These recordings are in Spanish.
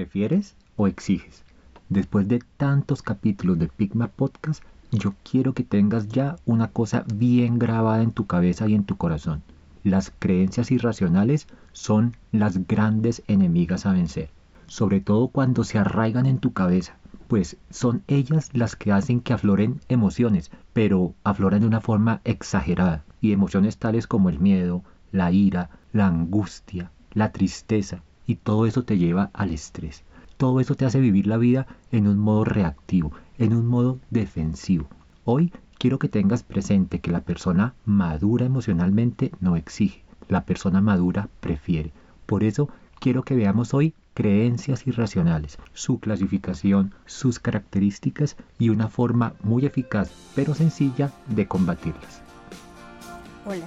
¿Prefieres o exiges? Después de tantos capítulos de Pigma Podcast, yo quiero que tengas ya una cosa bien grabada en tu cabeza y en tu corazón. Las creencias irracionales son las grandes enemigas a vencer, sobre todo cuando se arraigan en tu cabeza, pues son ellas las que hacen que afloren emociones, pero afloran de una forma exagerada, y emociones tales como el miedo, la ira, la angustia, la tristeza, y todo eso te lleva al estrés. Todo eso te hace vivir la vida en un modo reactivo, en un modo defensivo. Hoy quiero que tengas presente que la persona madura emocionalmente no exige, la persona madura prefiere. Por eso quiero que veamos hoy creencias irracionales, su clasificación, sus características y una forma muy eficaz pero sencilla de combatirlas. Hola,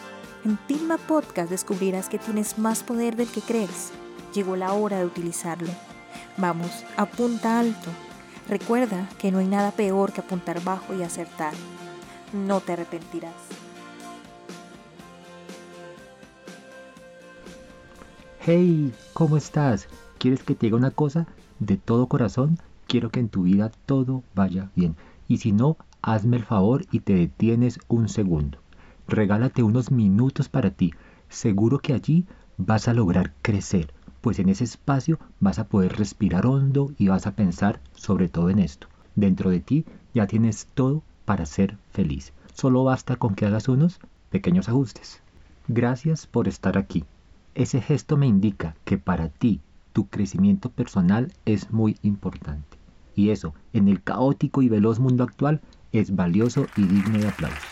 En Pilma Podcast descubrirás que tienes más poder del que crees. Llegó la hora de utilizarlo. Vamos, apunta alto. Recuerda que no hay nada peor que apuntar bajo y acertar. No te arrepentirás. Hey, ¿cómo estás? ¿Quieres que te diga una cosa? De todo corazón, quiero que en tu vida todo vaya bien. Y si no, hazme el favor y te detienes un segundo. Regálate unos minutos para ti. Seguro que allí vas a lograr crecer, pues en ese espacio vas a poder respirar hondo y vas a pensar sobre todo en esto. Dentro de ti ya tienes todo para ser feliz. Solo basta con que hagas unos pequeños ajustes. Gracias por estar aquí. Ese gesto me indica que para ti tu crecimiento personal es muy importante. Y eso, en el caótico y veloz mundo actual, es valioso y digno de aplauso.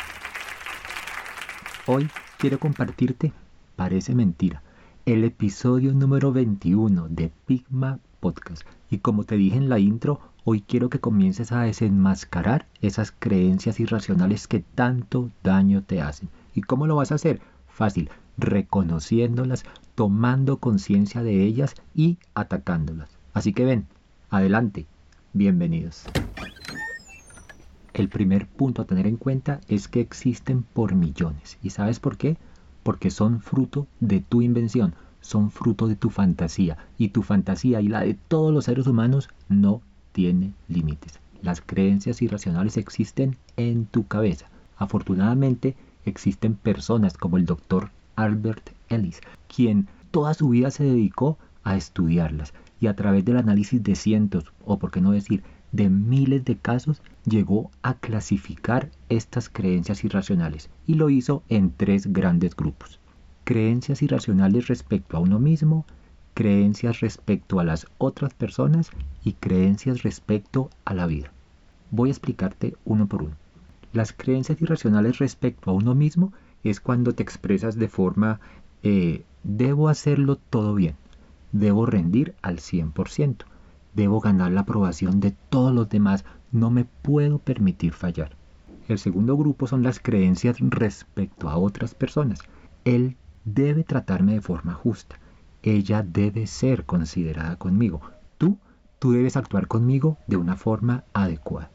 Hoy quiero compartirte, parece mentira, el episodio número 21 de Pigma Podcast. Y como te dije en la intro, hoy quiero que comiences a desenmascarar esas creencias irracionales que tanto daño te hacen. ¿Y cómo lo vas a hacer? Fácil, reconociéndolas, tomando conciencia de ellas y atacándolas. Así que ven, adelante, bienvenidos. El primer punto a tener en cuenta es que existen por millones. ¿Y sabes por qué? Porque son fruto de tu invención, son fruto de tu fantasía. Y tu fantasía y la de todos los seres humanos no tiene límites. Las creencias irracionales existen en tu cabeza. Afortunadamente, existen personas como el doctor Albert Ellis, quien toda su vida se dedicó a estudiarlas y a través del análisis de cientos, o por qué no decir, de miles de casos, llegó a clasificar estas creencias irracionales y lo hizo en tres grandes grupos. Creencias irracionales respecto a uno mismo, creencias respecto a las otras personas y creencias respecto a la vida. Voy a explicarte uno por uno. Las creencias irracionales respecto a uno mismo es cuando te expresas de forma eh, debo hacerlo todo bien, debo rendir al 100%, debo ganar la aprobación de todos los demás, no me puedo permitir fallar. El segundo grupo son las creencias respecto a otras personas. Él debe tratarme de forma justa. Ella debe ser considerada conmigo. Tú, tú debes actuar conmigo de una forma adecuada.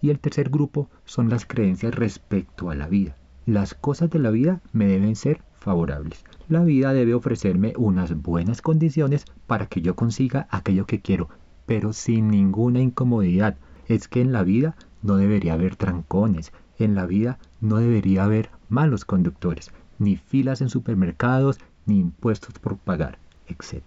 Y el tercer grupo son las creencias respecto a la vida. Las cosas de la vida me deben ser favorables. La vida debe ofrecerme unas buenas condiciones para que yo consiga aquello que quiero, pero sin ninguna incomodidad. Es que en la vida no debería haber trancones, en la vida no debería haber malos conductores, ni filas en supermercados, ni impuestos por pagar, etc.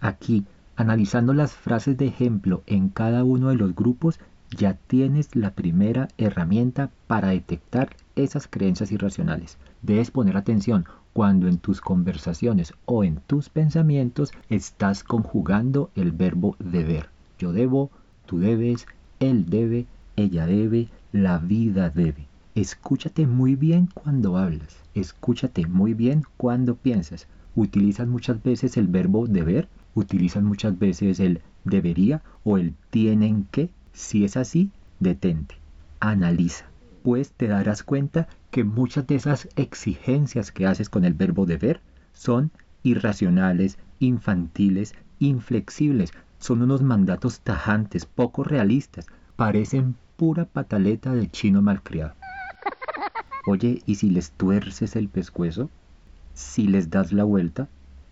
Aquí, analizando las frases de ejemplo en cada uno de los grupos, ya tienes la primera herramienta para detectar esas creencias irracionales. Debes poner atención cuando en tus conversaciones o en tus pensamientos estás conjugando el verbo deber. Yo debo, tú debes, él debe, ella debe, la vida debe. Escúchate muy bien cuando hablas. Escúchate muy bien cuando piensas. Utilizas muchas veces el verbo deber, utilizas muchas veces el debería o el tienen que. Si es así, detente, analiza, pues te darás cuenta que muchas de esas exigencias que haces con el verbo deber son irracionales, infantiles, inflexibles, son unos mandatos tajantes, poco realistas, parecen pura pataleta de chino malcriado. Oye, ¿y si les tuerces el pescuezo? ¿Si les das la vuelta?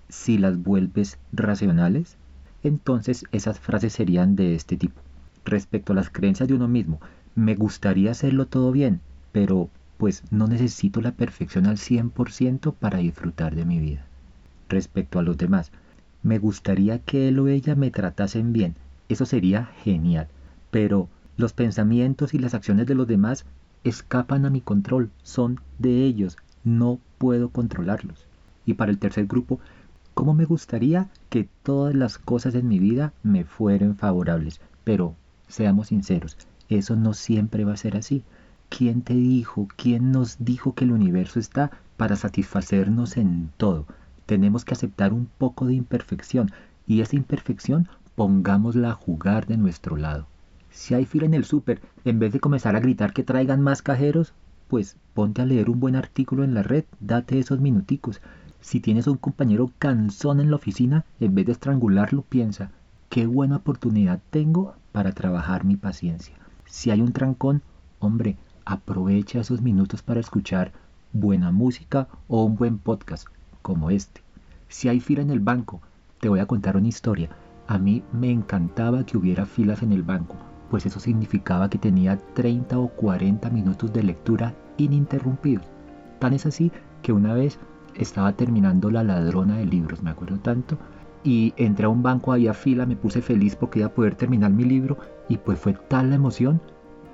¿Si las vuelves racionales? Entonces esas frases serían de este tipo. Respecto a las creencias de uno mismo, me gustaría hacerlo todo bien, pero pues no necesito la perfección al 100% para disfrutar de mi vida. Respecto a los demás, me gustaría que él o ella me tratasen bien, eso sería genial, pero los pensamientos y las acciones de los demás escapan a mi control, son de ellos, no puedo controlarlos. Y para el tercer grupo, ¿cómo me gustaría que todas las cosas en mi vida me fueran favorables? Pero seamos sinceros, eso no siempre va a ser así. ¿Quién te dijo, quién nos dijo que el universo está para satisfacernos en todo? Tenemos que aceptar un poco de imperfección y esa imperfección pongámosla a jugar de nuestro lado. Si hay fila en el súper, en vez de comenzar a gritar que traigan más cajeros, pues ponte a leer un buen artículo en la red, date esos minuticos. Si tienes un compañero cansón en la oficina, en vez de estrangularlo, piensa, qué buena oportunidad tengo para trabajar mi paciencia. Si hay un trancón, hombre, aprovecha esos minutos para escuchar buena música o un buen podcast como este. Si hay fila en el banco, te voy a contar una historia. A mí me encantaba que hubiera filas en el banco, pues eso significaba que tenía 30 o 40 minutos de lectura ininterrumpidos. Tan es así que una vez estaba terminando La ladrona de libros, me acuerdo tanto, y entré a un banco, había fila, me puse feliz porque iba a poder terminar mi libro y pues fue tal la emoción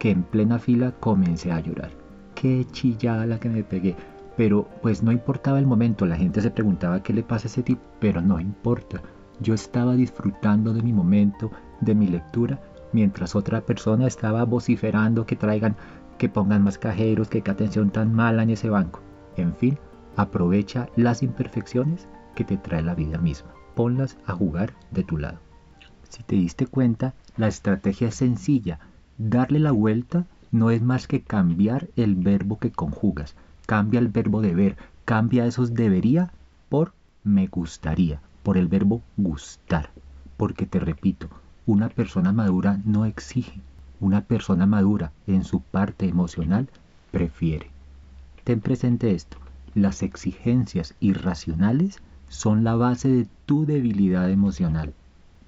que en plena fila comencé a llorar. Qué chillada la que me pegué. Pero pues no importaba el momento, la gente se preguntaba qué le pasa a ese tipo, pero no importa. Yo estaba disfrutando de mi momento, de mi lectura, mientras otra persona estaba vociferando que traigan, que pongan más cajeros, que qué atención tan mala en ese banco. En fin, aprovecha las imperfecciones que te trae la vida misma. Ponlas a jugar de tu lado. Si te diste cuenta, la estrategia es sencilla. Darle la vuelta no es más que cambiar el verbo que conjugas. Cambia el verbo deber, cambia esos debería por me gustaría, por el verbo gustar. Porque te repito, una persona madura no exige, una persona madura en su parte emocional prefiere. Ten presente esto, las exigencias irracionales son la base de tu debilidad emocional.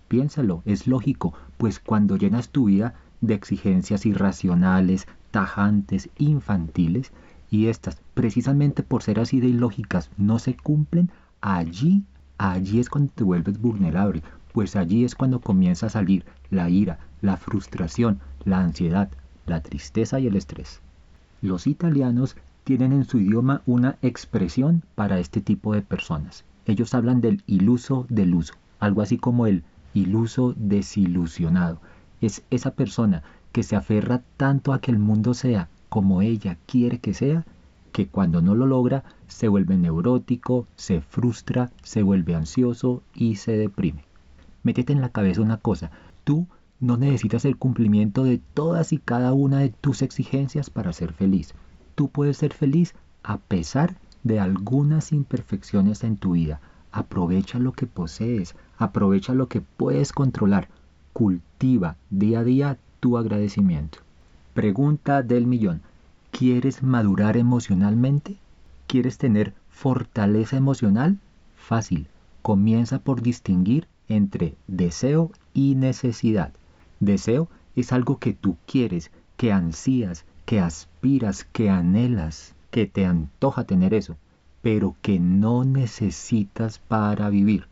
Piénsalo, es lógico, pues cuando llenas tu vida de exigencias irracionales, tajantes, infantiles, y estas, precisamente por ser así de ilógicas, no se cumplen, allí, allí es cuando te vuelves vulnerable, pues allí es cuando comienza a salir la ira, la frustración, la ansiedad, la tristeza y el estrés. Los italianos tienen en su idioma una expresión para este tipo de personas. Ellos hablan del iluso deluso, algo así como el iluso desilusionado. Es esa persona que se aferra tanto a que el mundo sea como ella quiere que sea, que cuando no lo logra se vuelve neurótico, se frustra, se vuelve ansioso y se deprime. Métete en la cabeza una cosa, tú no necesitas el cumplimiento de todas y cada una de tus exigencias para ser feliz. Tú puedes ser feliz a pesar de algunas imperfecciones en tu vida. Aprovecha lo que posees, aprovecha lo que puedes controlar. Cultiva día a día tu agradecimiento. Pregunta del millón. ¿Quieres madurar emocionalmente? ¿Quieres tener fortaleza emocional? Fácil. Comienza por distinguir entre deseo y necesidad. Deseo es algo que tú quieres, que ansías, que aspiras, que anhelas, que te antoja tener eso, pero que no necesitas para vivir.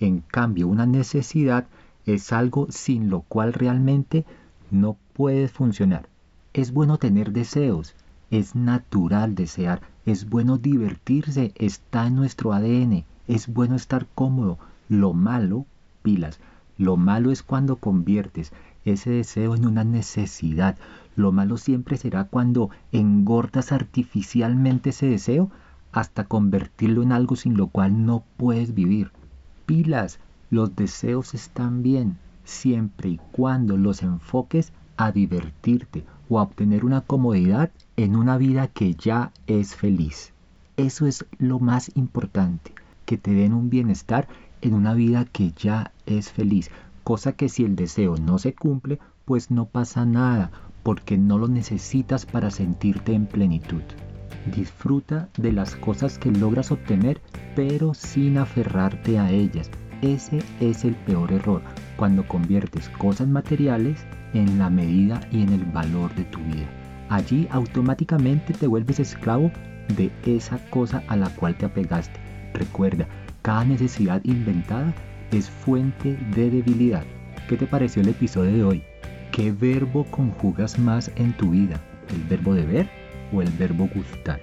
En cambio, una necesidad es algo sin lo cual realmente no puedes funcionar. Es bueno tener deseos, es natural desear, es bueno divertirse, está en nuestro ADN, es bueno estar cómodo. Lo malo, pilas, lo malo es cuando conviertes ese deseo en una necesidad. Lo malo siempre será cuando engordas artificialmente ese deseo hasta convertirlo en algo sin lo cual no puedes vivir. Pilas, los deseos están bien, siempre y cuando los enfoques a divertirte o a obtener una comodidad en una vida que ya es feliz. Eso es lo más importante, que te den un bienestar en una vida que ya es feliz, cosa que si el deseo no se cumple, pues no pasa nada, porque no lo necesitas para sentirte en plenitud. Disfruta de las cosas que logras obtener, pero sin aferrarte a ellas. Ese es el peor error, cuando conviertes cosas materiales en la medida y en el valor de tu vida. Allí automáticamente te vuelves esclavo de esa cosa a la cual te apegaste. Recuerda, cada necesidad inventada es fuente de debilidad. ¿Qué te pareció el episodio de hoy? ¿Qué verbo conjugas más en tu vida? ¿El verbo deber o el verbo gustar?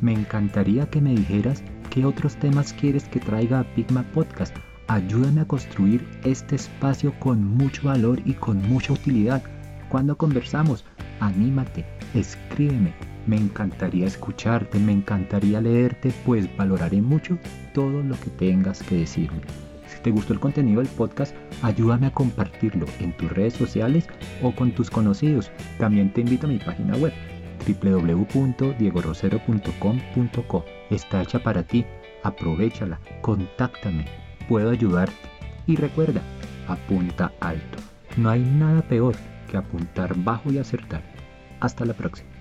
Me encantaría que me dijeras qué otros temas quieres que traiga a Pigma Podcast. Ayúdame a construir este espacio con mucho valor y con mucha utilidad. Cuando conversamos, anímate, escríbeme. Me encantaría escucharte, me encantaría leerte, pues valoraré mucho todo lo que tengas que decirme te gustó el contenido del podcast, ayúdame a compartirlo en tus redes sociales o con tus conocidos. También te invito a mi página web www.diegorosero.com.co. Está hecha para ti, aprovechala, contáctame, puedo ayudarte. Y recuerda, apunta alto. No hay nada peor que apuntar bajo y acertar. Hasta la próxima.